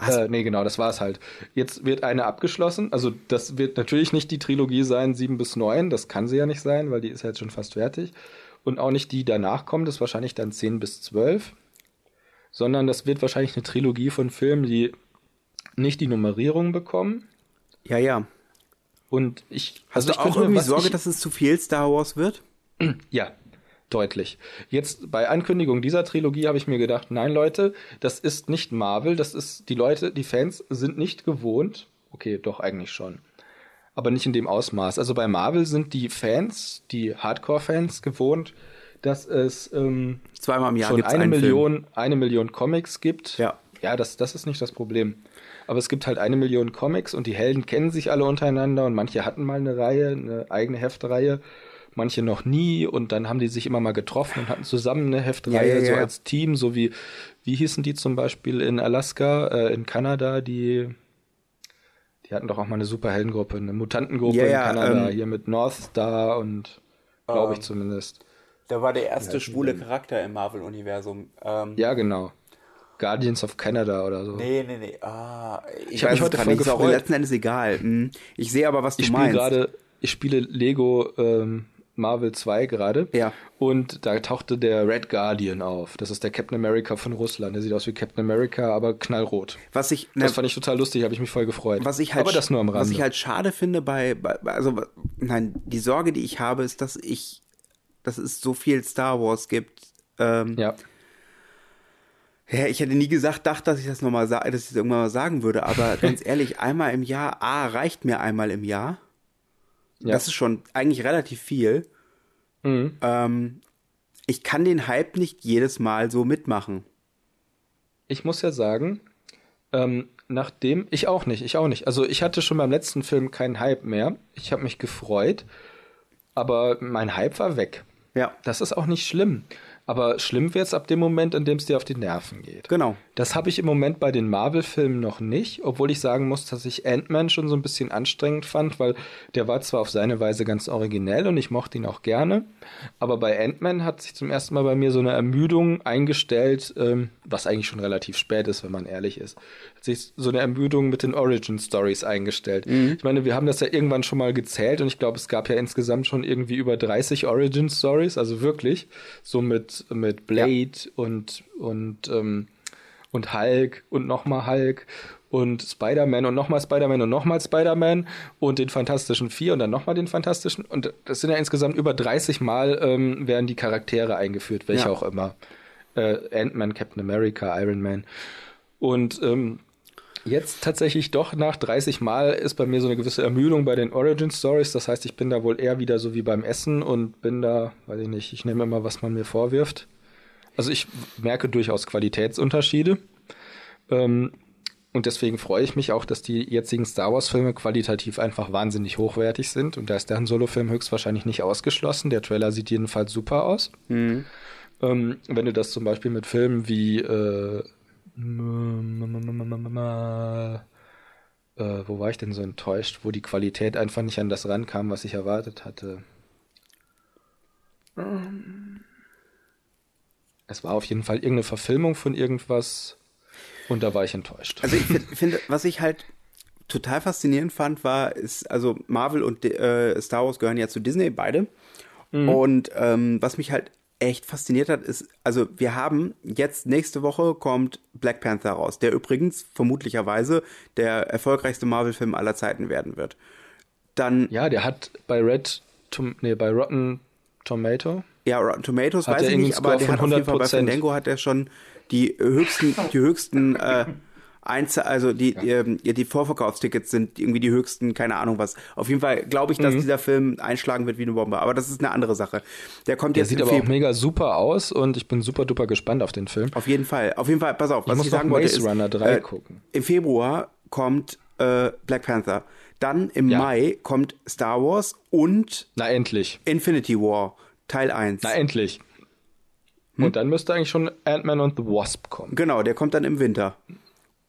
Äh, nee, genau, das war's halt. Jetzt wird eine abgeschlossen. Also, das wird natürlich nicht die Trilogie sein, 7 bis 9. Das kann sie ja nicht sein, weil die ist ja jetzt schon fast fertig. Und auch nicht die danach kommt, das ist wahrscheinlich dann 10 bis 12. Sondern das wird wahrscheinlich eine Trilogie von Filmen, die nicht die Nummerierung bekommen. Ja, ja. Und ich. Hast also du ich auch irgendwie Sorge, ich, dass es zu viel Star Wars wird? Ja, deutlich. Jetzt bei Ankündigung dieser Trilogie habe ich mir gedacht, nein Leute, das ist nicht Marvel, das ist die Leute, die Fans sind nicht gewohnt. Okay, doch eigentlich schon. Aber nicht in dem Ausmaß. Also bei Marvel sind die Fans, die Hardcore-Fans gewohnt, dass es ähm, Zweimal im Jahr schon eine einen Film. Million, eine Million Comics gibt. Ja. Ja, das, das ist nicht das Problem. Aber es gibt halt eine Million Comics und die Helden kennen sich alle untereinander und manche hatten mal eine Reihe, eine eigene Heftreihe, manche noch nie und dann haben die sich immer mal getroffen und hatten zusammen eine Heftreihe, Ja, ja, so ja. als Team, so wie, wie hießen die zum Beispiel in Alaska, äh, in Kanada, die, die hatten doch auch mal eine Superheldengruppe, eine Mutantengruppe in Kanada, ähm, hier mit North Star und glaube Ähm, ich zumindest. Da war der erste schwule Charakter im Marvel-Universum. Ähm, Ja, genau. Guardians of Canada oder so. Nee, nee, nee. Ah, ich, Ich hab weiß mich heute voll nicht. Ist auch gefreut. letzten Endes egal. Hm. Ich sehe aber, was du Ich meinst. gerade, ich spiele Lego ähm, Marvel 2 gerade. Ja. Und da tauchte der Red Guardian auf. Das ist der Captain America von Russland. Der sieht aus wie Captain America, aber knallrot. was ich, ne, Das fand ich total lustig, habe ich mich voll gefreut. was ich halt, aber das nur am Rande. was ich halt schade finde bei, bei, also, nein, die Sorge, die ich habe, ist, dass ich, dass es so viel Star Wars gibt. Ähm, ja. Ja, ich hätte nie gesagt, dachte, dass ich das nochmal dass ich das irgendwann mal sagen würde, aber ganz ehrlich, einmal im Jahr, A, reicht mir einmal im Jahr. Ja. Das ist schon eigentlich relativ viel. Mhm. Ähm, ich kann den Hype nicht jedes Mal so mitmachen. Ich muss ja sagen, ähm, nachdem, ich auch nicht, ich auch nicht. Also ich hatte schon beim letzten Film keinen Hype mehr. Ich habe mich gefreut, aber mein Hype war weg. Ja, Das ist auch nicht schlimm. Aber schlimm wird's ab dem Moment, in dem es dir auf die Nerven geht. genau. Das habe ich im Moment bei den Marvel-Filmen noch nicht, obwohl ich sagen muss, dass ich Ant-Man schon so ein bisschen anstrengend fand, weil der war zwar auf seine Weise ganz originell und ich mochte ihn auch gerne, aber bei Ant-Man hat sich zum ersten Mal bei mir so eine Ermüdung eingestellt, ähm, was eigentlich schon relativ spät ist, wenn man ehrlich ist. Sich so eine Ermüdung mit den Origin-Stories eingestellt. Ich meine, wir haben das ja irgendwann schon mal gezählt und ich glaube, es gab ja insgesamt schon irgendwie über 30 Origin-Stories, also wirklich, so mit, mit Blade und, und, ähm, und Hulk und nochmal Hulk und Spider-Man und nochmal Spider-Man und nochmal Spider-Man und den Fantastischen Vier und dann nochmal den Fantastischen. Und das sind ja insgesamt über 30 Mal ähm, werden die Charaktere eingeführt, welche Ja. auch immer. Äh, Ant-Man, Captain America, Iron Man. Und ähm, jetzt tatsächlich doch nach 30 Mal ist bei mir so eine gewisse Ermüdung bei den Origin Stories. Das heißt, ich bin da wohl eher wieder so wie beim Essen und bin da, weiß ich nicht, ich nehme immer, was man mir vorwirft. Also ich merke durchaus Qualitätsunterschiede. Ähm, und deswegen freue ich mich auch, dass die jetzigen Star Wars-Filme qualitativ einfach wahnsinnig hochwertig sind. Und da ist der Han Solo-Film höchstwahrscheinlich nicht ausgeschlossen. Der Trailer sieht jedenfalls super aus. Ähm, wenn du das zum Beispiel mit Filmen wie äh, äh, wo war ich denn so enttäuscht, wo die Qualität einfach nicht an das rankam, was ich erwartet hatte. Es war auf jeden Fall irgendeine Verfilmung von irgendwas und da war ich enttäuscht. Also ich finde, find, was ich halt total faszinierend fand, war, ist, also Marvel und äh, Star Wars gehören ja zu Disney, beide. Und ähm, was mich halt echt fasziniert hat, ist, also wir haben jetzt nächste Woche kommt Black Panther raus, der übrigens vermutlicherweise der erfolgreichste Marvel-Film aller Zeiten werden wird. Dann, Ja, der hat bei Red, Tom, nee, bei Rotten Tomato. ja, Rotten Tomatoes weiß ich nicht, aber der hat auf jeden Fall bei 100%. Fandango hat er schon die höchsten, die höchsten, äh, Einzel also die, die, ähm, ja, die Vorverkaufstickets sind irgendwie die höchsten, keine Ahnung was. Auf jeden Fall glaube ich, Mhm. dass dieser Film einschlagen wird wie eine Bombe. Aber das ist eine andere Sache. Der kommt Der jetzt sieht im aber auch mega super aus und ich bin super duper gespannt auf den Film. Auf jeden Fall. Auf jeden Fall, pass auf, was muss ich sagen wollte Maze ist, Runner 3 äh, gucken. im Februar kommt äh, Black Panther. Dann im Ja. Mai kommt Star Wars und Na endlich. Infinity War Teil 1. Na endlich. Und dann müsste eigentlich schon Ant-Man und the Wasp kommen. Genau, der kommt dann im Winter.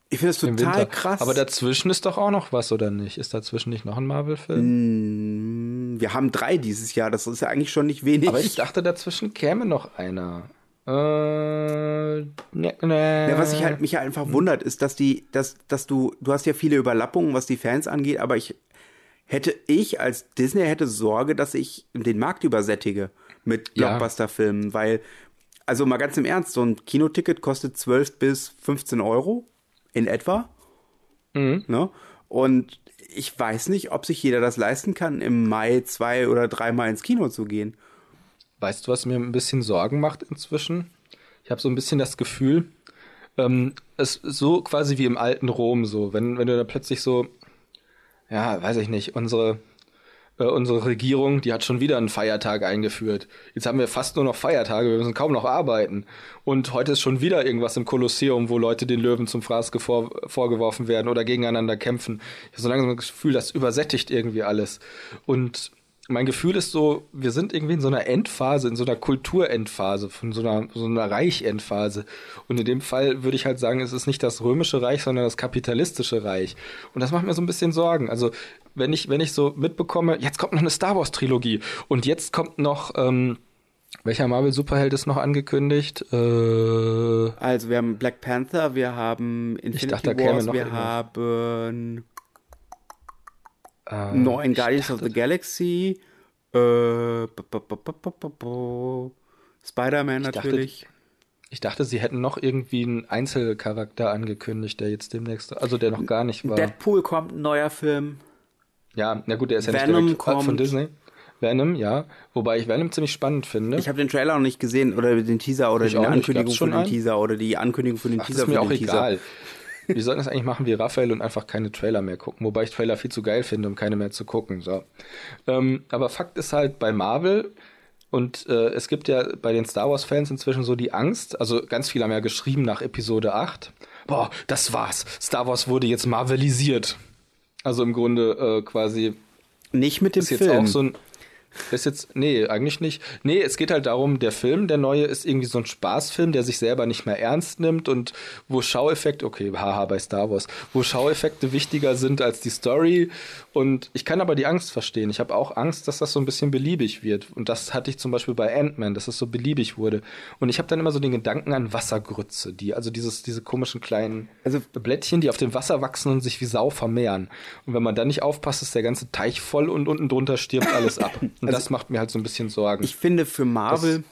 Ich finde es Im total krass. Aber dazwischen ist doch auch noch was, oder nicht? Ist dazwischen nicht noch ein Marvel-Film? wir haben drei dieses Jahr, das ist ja eigentlich schon nicht wenig. Aber ich dachte, dazwischen käme noch einer. Äh, ne, ne. Ja, was ich halt mich halt einfach wundert, ist, dass die, dass, dass du, du hast ja viele Überlappungen, was die Fans angeht, aber ich hätte ich als Disney hätte Sorge, dass ich den Markt übersättige mit. Blockbuster-Filmen, weil, also mal ganz im Ernst, so ein Kinoticket kostet 12 bis 15 Euro in etwa. Ne? Und ich weiß nicht, ob sich jeder das leisten kann, im Mai zwei oder dreimal ins Kino zu gehen. Weißt du, was mir ein bisschen Sorgen macht inzwischen? Ich habe so ein bisschen das Gefühl, ähm, es ist so quasi wie im alten Rom so, wenn, wenn du da plötzlich so, ja, weiß ich nicht, unsere, äh, unsere Regierung, die hat schon wieder einen Feiertag eingeführt. Jetzt haben wir fast nur noch Feiertage, wir müssen kaum noch arbeiten. Und heute ist schon wieder irgendwas im Kolosseum, wo Leute den Löwen zum Fraß vor, vorgeworfen werden oder gegeneinander kämpfen. Ich habe so langsam das Gefühl, das übersättigt irgendwie alles. Und mein Gefühl ist so, wir sind irgendwie in so einer Endphase, in so einer Kulturendphase, von so einer, so einer Reich-Endphase. Und in dem Fall würde ich halt sagen, es ist nicht das römische Reich, sondern das kapitalistische Reich. Und das macht mir so ein bisschen Sorgen. Also, wenn ich, wenn ich so mitbekomme, jetzt kommt noch eine Star Wars-Trilogie und jetzt kommt noch, ähm, welcher Marvel-Superheld ist noch angekündigt? Äh, Also wir haben Black Panther, wir haben Infinity dachte, da käme Wars, noch wir irgendwas. haben äh, neuen Guardians of the Galaxy, äh, Spider-Man dachte, natürlich. ich dachte, sie hätten noch irgendwie einen Einzelcharakter angekündigt, der jetzt demnächst, also der noch gar nicht war. Deadpool kommt, ein neuer Film. Ja, na gut, der ist ja Venom nicht direkt kommt. von Disney. Venom, ja. Wobei ich Venom ziemlich spannend finde. Ich habe den Trailer noch nicht gesehen oder den Teaser oder Ich die. Ankündigung schon dem einen? Teaser oder die Ankündigung von dem Ach, das Teaser ist mir für auch den Teaser. egal. Wir sollten das eigentlich machen wie Raphael und einfach keine Trailer mehr gucken. Wobei ich Trailer viel zu geil finde, um keine mehr zu gucken. So. Ähm, aber Fakt ist halt bei Marvel, und äh, es gibt ja bei den Star Wars-Fans inzwischen so die Angst, also ganz viele haben ja geschrieben nach Episode 8, boah, das war's. Star Wars wurde jetzt marvelisiert. Also im Grunde äh, quasi Nicht mit dem ist jetzt Film. auch so ein. Ist jetzt, nee, eigentlich nicht. Nee, es geht halt darum, der Film, der neue, ist irgendwie so ein Spaßfilm, der sich selber nicht mehr ernst nimmt und wo Schaueffekte, okay, haha, bei Star Wars, wo Schaueffekte wichtiger sind als die Story. Und ich kann aber die Angst verstehen. Ich habe auch Angst, dass das so ein bisschen beliebig wird. Und das hatte ich zum Beispiel bei Ant-Man, dass es so beliebig wurde. Und ich habe dann immer so den Gedanken an Wassergrütze, die, also dieses, diese komischen kleinen Also- Blättchen, die auf dem Wasser wachsen und sich wie Sau vermehren. Und wenn man da nicht aufpasst, ist der ganze Teich voll und unten drunter stirbt alles ab. Und das macht mir halt so ein bisschen Sorgen. Ich finde für Marvel,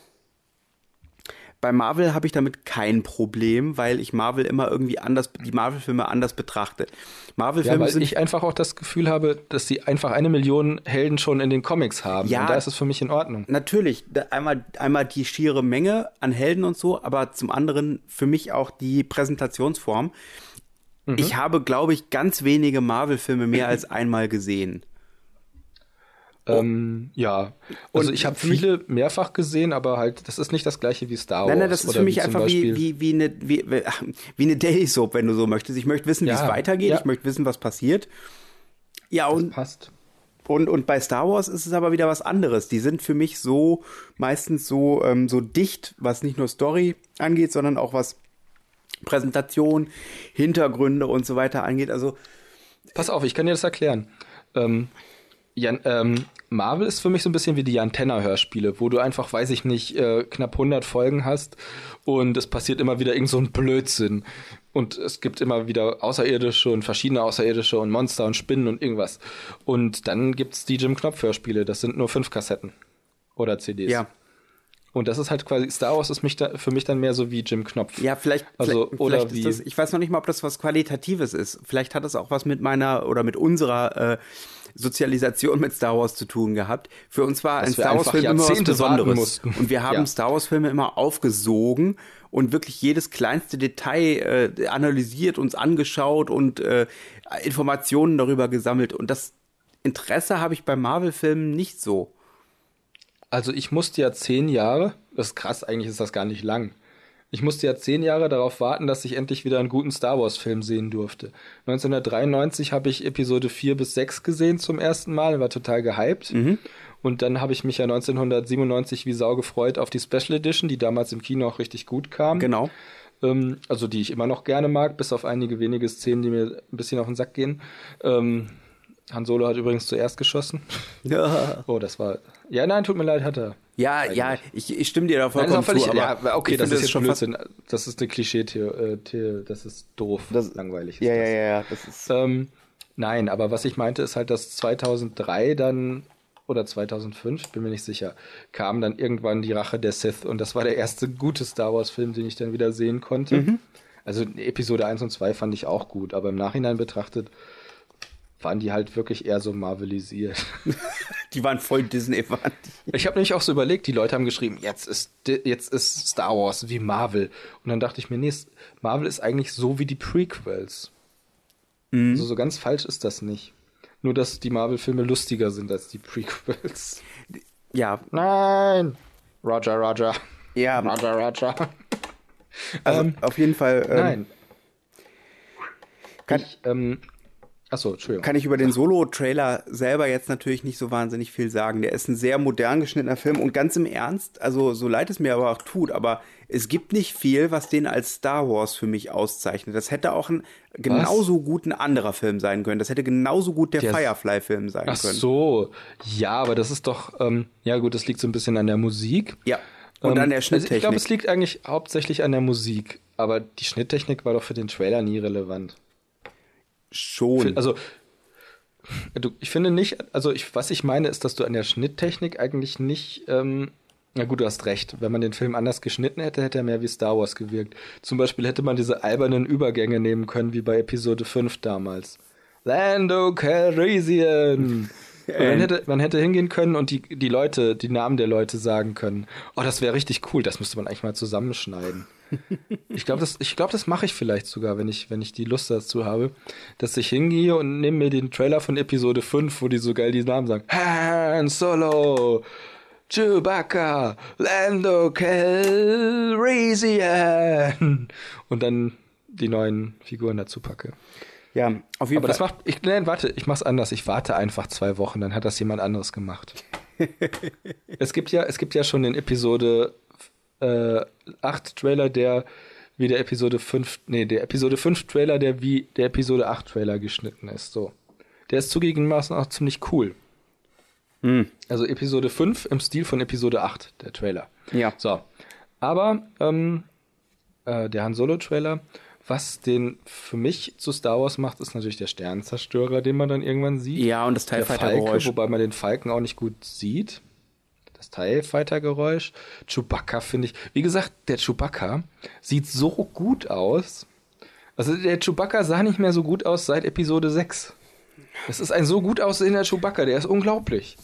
bei Marvel habe ich damit kein Problem, weil ich Marvel immer irgendwie anders, die Marvel-Filme anders betrachte. ja, Marvel-Filme weil sind ich einfach auch das Gefühl habe, dass sie einfach eine Million Helden schon in den Comics haben. Ja. Und da ist es für mich in Ordnung. natürlich einmal, einmal die schiere Menge an Helden und so, aber zum anderen für mich auch die Präsentationsform. Mhm. Ich habe, glaube ich, ganz wenige Marvel-Filme mehr als einmal gesehen. Ähm, ja. Also Und ich habe viele mehrfach gesehen, aber halt, das ist nicht das gleiche wie Star Wars. Nein, nein, das ist für mich zum einfach wie, wie, wie, eine, wie, wie, wie eine Daily Soap, wenn du so möchtest. Ich möchte wissen, wie Ja, es weitergeht. ja. Ich möchte wissen, was passiert. Ja, und passt. Und, und bei Star Wars ist es aber wieder was anderes. Die sind für mich so meistens so, ähm, so dicht, was nicht nur Story angeht, sondern auch was Präsentation, Hintergründe und so weiter angeht. Also Pass auf, ich kann dir das erklären. Ähm, Jan, ähm, Marvel ist für mich so ein bisschen wie die Antenna-Hörspiele, wo du einfach, weiß ich nicht, äh, knapp 100 Folgen hast und es passiert immer wieder irgend so ein Blödsinn. Und es gibt immer wieder Außerirdische und verschiedene Außerirdische und Monster und Spinnen und irgendwas. Und dann gibt's die Jim Knopf-Hörspiele, das sind nur fünf Kassetten oder CDs. ja, Und das ist halt quasi, Star Wars ist mich da, für mich dann mehr so wie Jim Knopf. Ja, vielleicht, Also, vielleicht, oder vielleicht wie- das, ich weiß noch nicht mal, ob das was Qualitatives ist. Vielleicht hat es auch was mit meiner oder mit unserer äh, Sozialisation mit Star Wars zu tun gehabt. Für uns war Dass ein Star Wars Film immer was Besonderes. Und wir haben Ja. Star Wars Filme immer aufgesogen und wirklich jedes kleinste Detail äh, analysiert, uns angeschaut und äh, Informationen darüber gesammelt. Und das Interesse habe ich bei Marvel-Filmen nicht so. Also ich musste ja zehn Jahre, das ist krass, eigentlich ist das gar nicht lang. Ich musste ja zehn Jahre darauf warten, dass ich endlich wieder einen guten Star Wars-Film sehen durfte. 1993 habe ich Episode 4 bis 6 gesehen zum ersten Mal, war total gehypt. Und dann habe ich mich ja 1997 wie Sau gefreut auf die Special Edition, die damals im Kino auch richtig gut kam. Genau. Ähm, also die ich immer noch gerne mag, bis auf einige wenige Szenen, die mir ein bisschen auf den Sack gehen. Ähm, Han Solo hat übrigens zuerst geschossen. Ja, Oh, das war. Ja, nein, tut mir leid, hat er. Ja, ja ich, ich stimme dir da Nein, vollkommen ist auch völlig, zu. Aber ja, okay, das ist jetzt schon Blödsinn. Das ist eine Klischee-Theorie, das ist doof, Das- langweilig. Ist Ja, ja, das. ja, ja, das ist. Ähm, nein, aber was ich meinte, ist halt, dass 2003 dann, oder 2005, ich bin mir nicht sicher, kam dann irgendwann die Rache der Sith und das war der erste gute Star Wars-Film, den ich dann wieder sehen konnte. Mhm. Also Episode 1 und 2 fand ich auch gut, aber im Nachhinein betrachtet waren die halt wirklich eher so marvelisiert. Die waren voll Disney, waren die. Ich habe nämlich auch so überlegt, die Leute haben geschrieben, jetzt ist, jetzt ist Star Wars wie Marvel. Und dann dachte ich mir, nee, Marvel ist eigentlich so wie die Prequels. Also so ganz falsch ist das nicht. Nur, dass die Marvel-Filme lustiger sind als die Prequels. Ja, Nein! Roger, Roger. ja, Roger, Roger. also Ähm, auf jeden Fall. Ähm, Nein. Kann, Ich, ähm, achso, Entschuldigung. kann ich über den Solo-Trailer selber jetzt natürlich nicht so wahnsinnig viel sagen. Der ist ein sehr modern geschnittener Film und ganz im Ernst, also so leid es mir aber auch tut, aber es gibt nicht viel, was den als Star Wars für mich auszeichnet. Das hätte auch ein genauso gut ein anderer Film sein können. Das hätte genauso gut der, Der- Firefly-Film sein Ach können. so, ja, aber das ist doch, ähm, ja gut, das liegt so ein bisschen an der Musik. Ja. Und Ähm, an der also Schnitttechnik. ich glaube, es liegt eigentlich hauptsächlich an der Musik, aber die Schnitttechnik war doch für den Trailer nie relevant. Schon. Also, du, ich finde nicht, also ich, was ich meine, ist, dass du an der Schnitttechnik eigentlich nicht, ähm, na gut, du hast recht. Wenn man den Film anders geschnitten hätte, hätte er mehr wie Star Wars gewirkt. Zum Beispiel hätte man diese albernen Übergänge nehmen können, wie bei Episode 5 damals. Lando Calrissian. Man hätte, man hätte hingehen können und die, die Leute, die Namen der Leute sagen können. Oh, das wäre richtig cool. Das müsste man eigentlich mal zusammenschneiden. Ich glaube, das, ich glaub, das mache ich vielleicht sogar, wenn ich, wenn ich die Lust dazu habe, dass ich hingehe und nehme mir den Trailer von Episode 5, wo die so geil die Namen sagen. Han Solo, Chewbacca, Lando Calrissian. Und dann die neuen Figuren dazu packe. ja, auf jeden Aber das Fall. macht, ich, nein, warte, ich mach's anders. Ich warte einfach zwei Wochen, dann hat das jemand anderes gemacht. es gibt ja, es gibt ja schon den Episode äh, 8 Trailer, der wie der Episode 5, nee, der Episode 5 Trailer, der wie der Episode 8 Trailer geschnitten ist, so. Der ist zugegebenermaßen auch ziemlich cool. Also Episode 5 im Stil von Episode 8, der Trailer. Ja. So. Aber ähm, äh, der Han Solo Trailer, was den für mich zu Star Wars macht, ist natürlich der Sternenzerstörer, den man dann irgendwann sieht. Ja, und das TIE der Fighter Falke, Geräusch. wobei man den Falken auch nicht gut sieht. Das TIE Fighter Geräusch. Chewbacca finde ich. Wie gesagt, der Chewbacca sieht so gut aus. Also der Chewbacca sah nicht mehr so gut aus seit Episode 6. Das ist ein so gut aussehender Chewbacca, der ist unglaublich.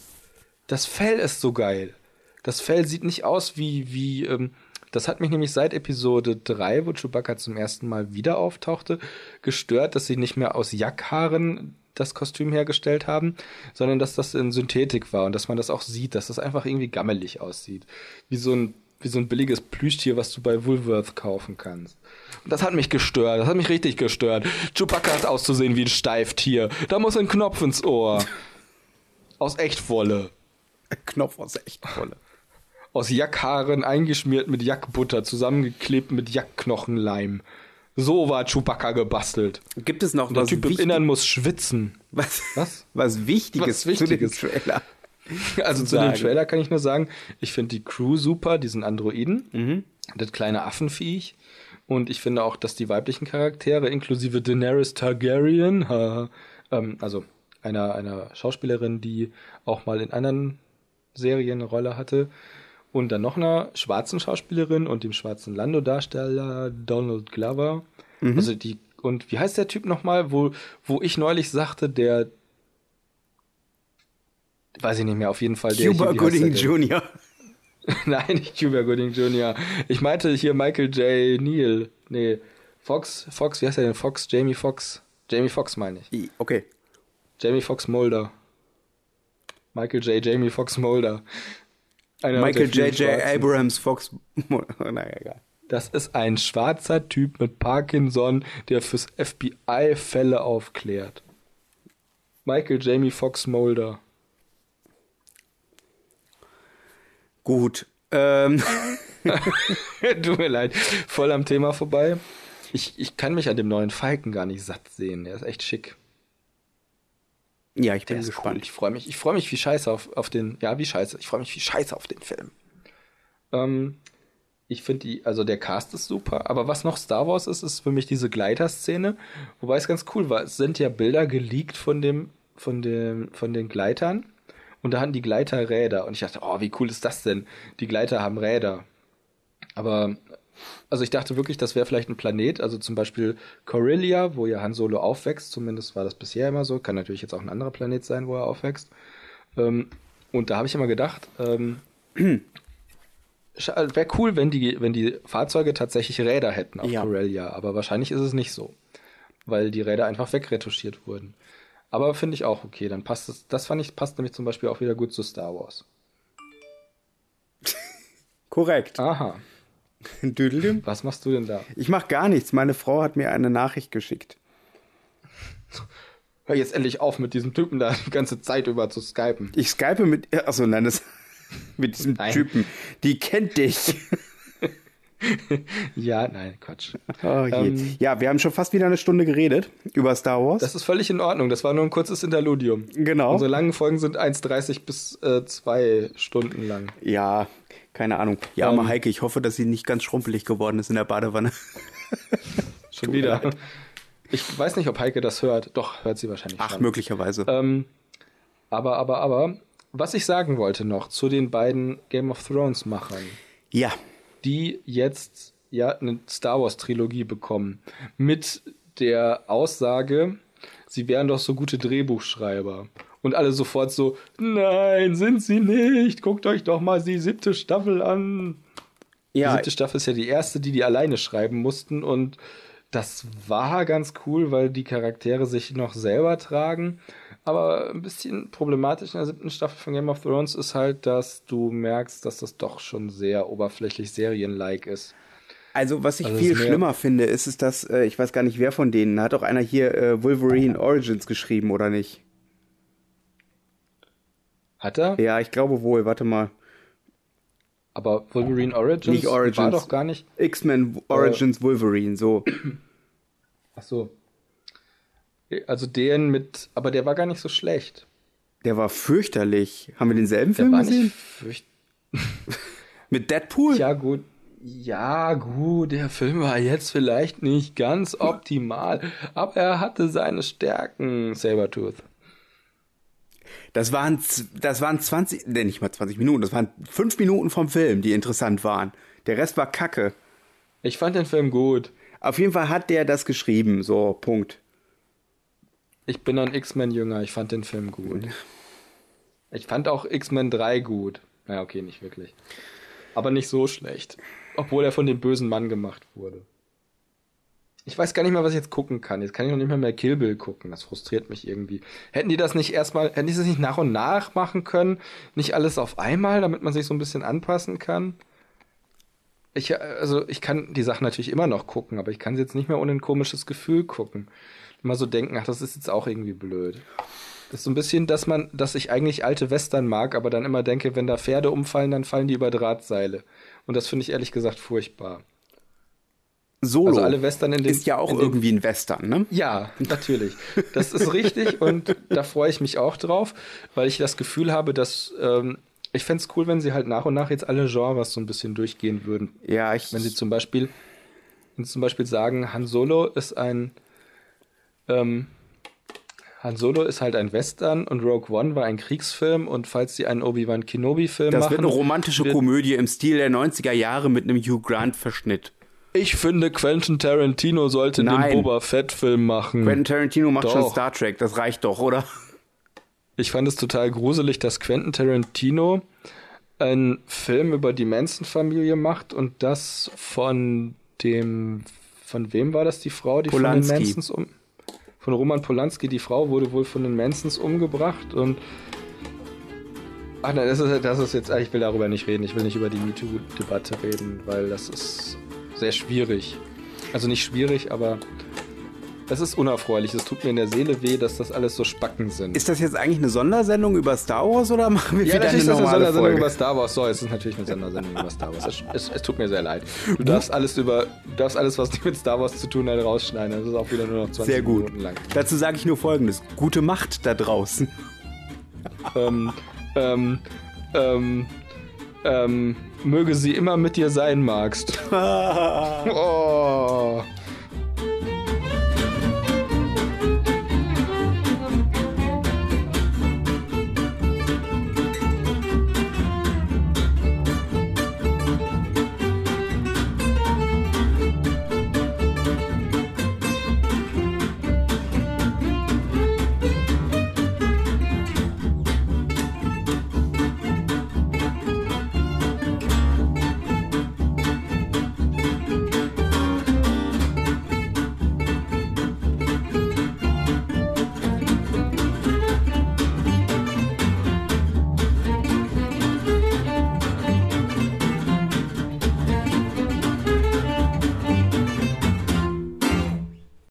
Das Fell ist so geil. Das Fell sieht nicht aus wie, wie, ähm, das hat mich nämlich seit Episode 3, wo Chewbacca zum ersten Mal wieder auftauchte, gestört, dass sie nicht mehr aus Jackhaaren das Kostüm hergestellt haben, sondern dass das in Synthetik war und dass man das auch sieht, dass das einfach irgendwie gammelig aussieht. Wie so ein, wie so ein billiges Plüschtier, was du bei Woolworth kaufen kannst. Und das hat mich gestört, das hat mich richtig gestört. Chewbacca hat auszusehen wie ein Steiftier. Da muss ein Knopf ins Ohr. Aus Echtwolle. Knopf aus echt volle. Aus Jackhaaren eingeschmiert mit Jackbutter, zusammengeklebt mit Jackknochenleim. So war Chewbacca gebastelt. Gibt es noch Der was, Typ im Innern muss schwitzen. was, Was? was Wichtiges, Was zu dem Wichtiges. Trailer? Also zu sagen. dem Trailer kann ich nur sagen, ich finde die Crew super, diesen Androiden, das kleine Affenviech. Und ich finde auch, dass die weiblichen Charaktere, inklusive Daenerys Targaryen, haha, ähm, also einer, einer Schauspielerin, die auch mal in anderen Serien eine Rolle hatte, und dann noch einer schwarzen Schauspielerin und dem schwarzen Lando-Darsteller Donald Glover. Also die, und wie heißt der Typ nochmal, wo, wo ich neulich sagte, der, weiß ich nicht mehr, auf jeden Fall der. Cuba hier, Gooding der? Jr. Nein, nicht Cuba Gooding Jr. Ich meinte hier Michael J. Neal. Nee, Fox, Fox, wie heißt er denn? Fox, Jamie Fox. Jamie Fox meine ich. Okay. Jamie Fox Mulder. Michael J. Jamie Fox Mulder. Einer Michael J.J. Abrams Fox. naja, egal. Das ist ein schwarzer Typ mit Parkinson, der fürs FBI Fälle aufklärt. Michael Jamie Fox Mulder. Gut. Ähm, Tut mir leid, voll am Thema vorbei. Ich, ich kann mich an dem neuen Falken gar nicht satt sehen. Der ist echt schick. Ja, ich Der bin ist gespannt. cool. Ich freue mich, ich freue mich wie Scheiße auf, auf den, ja, wie Scheiße. Ich freue mich wie Scheiße auf den Film. Ähm, ich finde die, also der Cast ist super, aber was noch Star Wars ist, ist für mich diese Gleiter-Szene. Wobei es ganz cool war. Es sind ja Bilder geleakt von dem, von dem, von den Gleitern. Und da hatten die Gleiter Räder. Und ich dachte, oh, wie cool ist das denn? Die Gleiter haben Räder. Aber, also ich dachte wirklich, das wäre vielleicht ein Planet, also zum Beispiel Corellia, wo ja Han Solo aufwächst, zumindest war das bisher immer so, kann natürlich jetzt auch ein anderer Planet sein, wo er aufwächst. Ähm, und da habe ich immer gedacht, ähm, wäre cool, wenn die, wenn die Fahrzeuge tatsächlich Räder hätten auf Ja. Corellia, aber wahrscheinlich ist es nicht so, weil die Räder einfach wegretuschiert wurden. Aber finde ich auch okay, dann passt es, das fand ich, passt nämlich zum Beispiel auch wieder gut zu Star Wars. Korrekt. Aha, Düdelüm. was machst du denn da? Ich mach gar nichts. Meine Frau hat mir eine Nachricht geschickt. Hör jetzt endlich auf, mit diesem Typen da die ganze Zeit über zu skypen. Ich skype mit. Achso, nein, das. Mit diesem Nein. Typen. Die kennt dich. Ja, nein, Quatsch. Oh. Ähm, ja, wir haben schon fast wieder eine Stunde geredet über Star Wars. Das ist völlig in Ordnung. Das war nur ein kurzes Interludium. Genau. Unsere langen Folgen sind 1,30 bis äh, 2 Stunden lang. ja, keine Ahnung. Ja, arme Ähm, Heike, ich hoffe, dass sie nicht ganz schrumpelig geworden ist in der Badewanne. Schon wieder. Ich weiß nicht, ob Heike das hört. Doch, hört sie wahrscheinlich Ach, schon. möglicherweise. Ähm, aber, aber, aber, was ich sagen wollte noch zu den beiden Game of Thrones Machern, ja. die jetzt ja eine Star Wars Trilogie bekommen mit der Aussage, sie wären doch so gute Drehbuchschreiber. Und alle sofort so, nein, sind sie nicht. Guckt euch doch mal die siebte Staffel an. Die Ja, siebte Staffel ist ja die erste, die die alleine schreiben mussten und das war ganz cool, weil die Charaktere sich noch selber tragen. Aber ein bisschen problematisch in der siebten Staffel von Game of Thrones ist halt, dass du merkst, dass das doch schon sehr oberflächlich serienlike ist. also was ich Also es viel schlimmer finde, ist, ist dass, äh, ich weiß gar nicht, wer von denen, hat auch einer hier äh, Wolverine Origins geschrieben, oder nicht? Hat er? Ja, ich glaube wohl, warte mal. Aber Wolverine Origins, Nicht Origins. war doch gar nicht. X-Men Origins Wolverine, so. Ach so. Also den mit, aber der war gar nicht so schlecht. Der war fürchterlich. Haben wir denselben Der Film war gesehen? nicht fürcht Mit Deadpool? Ja, gut. Ja, gut, der Film war jetzt vielleicht nicht ganz optimal, aber er hatte seine Stärken, Sabertooth. Das waren, das waren 20, nee, nicht mal 20 Minuten, das waren 5 Minuten vom Film, die interessant waren. Der Rest war Kacke. Ich fand den Film gut. Auf jeden Fall hat der das geschrieben, so, Punkt. Ich bin ein X-Men-Jünger, ich fand den Film gut. Ich fand auch X-Men 3 gut. Na, okay, nicht wirklich. Aber nicht so schlecht. Obwohl er von dem bösen Mann gemacht wurde. Ich weiß gar nicht mehr, was ich jetzt gucken kann. Jetzt kann ich noch nicht mehr mehr Kill Bill gucken. Das frustriert mich irgendwie. Hätten die das nicht erstmal, hätten die das nicht nach und nach machen können? Nicht alles auf einmal, damit man sich so ein bisschen anpassen kann? Ich, äh, also, ich kann die Sachen natürlich immer noch gucken, aber ich kann sie jetzt nicht mehr ohne ein komisches Gefühl gucken. Immer so denken, ach, das ist jetzt auch irgendwie blöd. Das ist so ein bisschen, dass man, dass ich eigentlich alte Western mag, aber dann immer denke, wenn da Pferde umfallen, dann fallen die über Drahtseile. Und das finde ich ehrlich gesagt furchtbar. Solo Also alle Western in den- ist ja auch irgendwie ein Western, ne? Ja, natürlich. Das ist richtig und da freue ich mich auch drauf, weil ich das Gefühl habe, dass ähm, ich fände es cool, wenn sie halt nach und nach jetzt alle Genres so ein bisschen durchgehen würden. Ja, ich. Wenn sie zum Beispiel, wenn sie zum Beispiel sagen, Han Solo ist ein, ähm, Han Solo ist halt ein Western und Rogue One war ein Kriegsfilm und falls sie einen Obi-Wan Kenobi-Film machen. Das wird eine romantische Komödie im Stil der 90er Jahre mit einem Hugh Grant-Verschnitt. Ich finde, Quentin Tarantino sollte Nein. den Boba Fett-Film machen. Quentin Tarantino macht schon Doch. Star Trek, das reicht doch, oder? Ich fand es total gruselig, dass Quentin Tarantino einen Film über die Manson-Familie macht und das von dem, von wem war das die Frau, die Polanski. von den Mansons um, von Roman Polanski, die Frau wurde wohl von den Mansons umgebracht und Ach nein, das ist, das ist jetzt, ich will darüber nicht reden, ich will nicht über die MeToo-Debatte reden, weil das ist sehr schwierig. Also nicht schwierig, aber es ist unerfreulich. Es tut mir in der Seele weh, dass das alles so Spacken sind. Ist das jetzt eigentlich eine Sondersendung über Star Wars oder machen wir Ja, wieder eine natürlich ist das eine Sondersendung Folge? über Star Wars. So, es ist natürlich eine Sondersendung über Star Wars. Es, es, es tut mir sehr leid. Du darfst alles über, du darfst alles, was mit Star Wars zu tun hat, rausschneiden. Das ist auch wieder nur noch 20 Sehr gut. Minuten lang. Dazu sage ich nur Folgendes. Gute Macht da draußen. Ähm, ähm, ähm, ähm, möge sie immer mit dir sein magst. oh.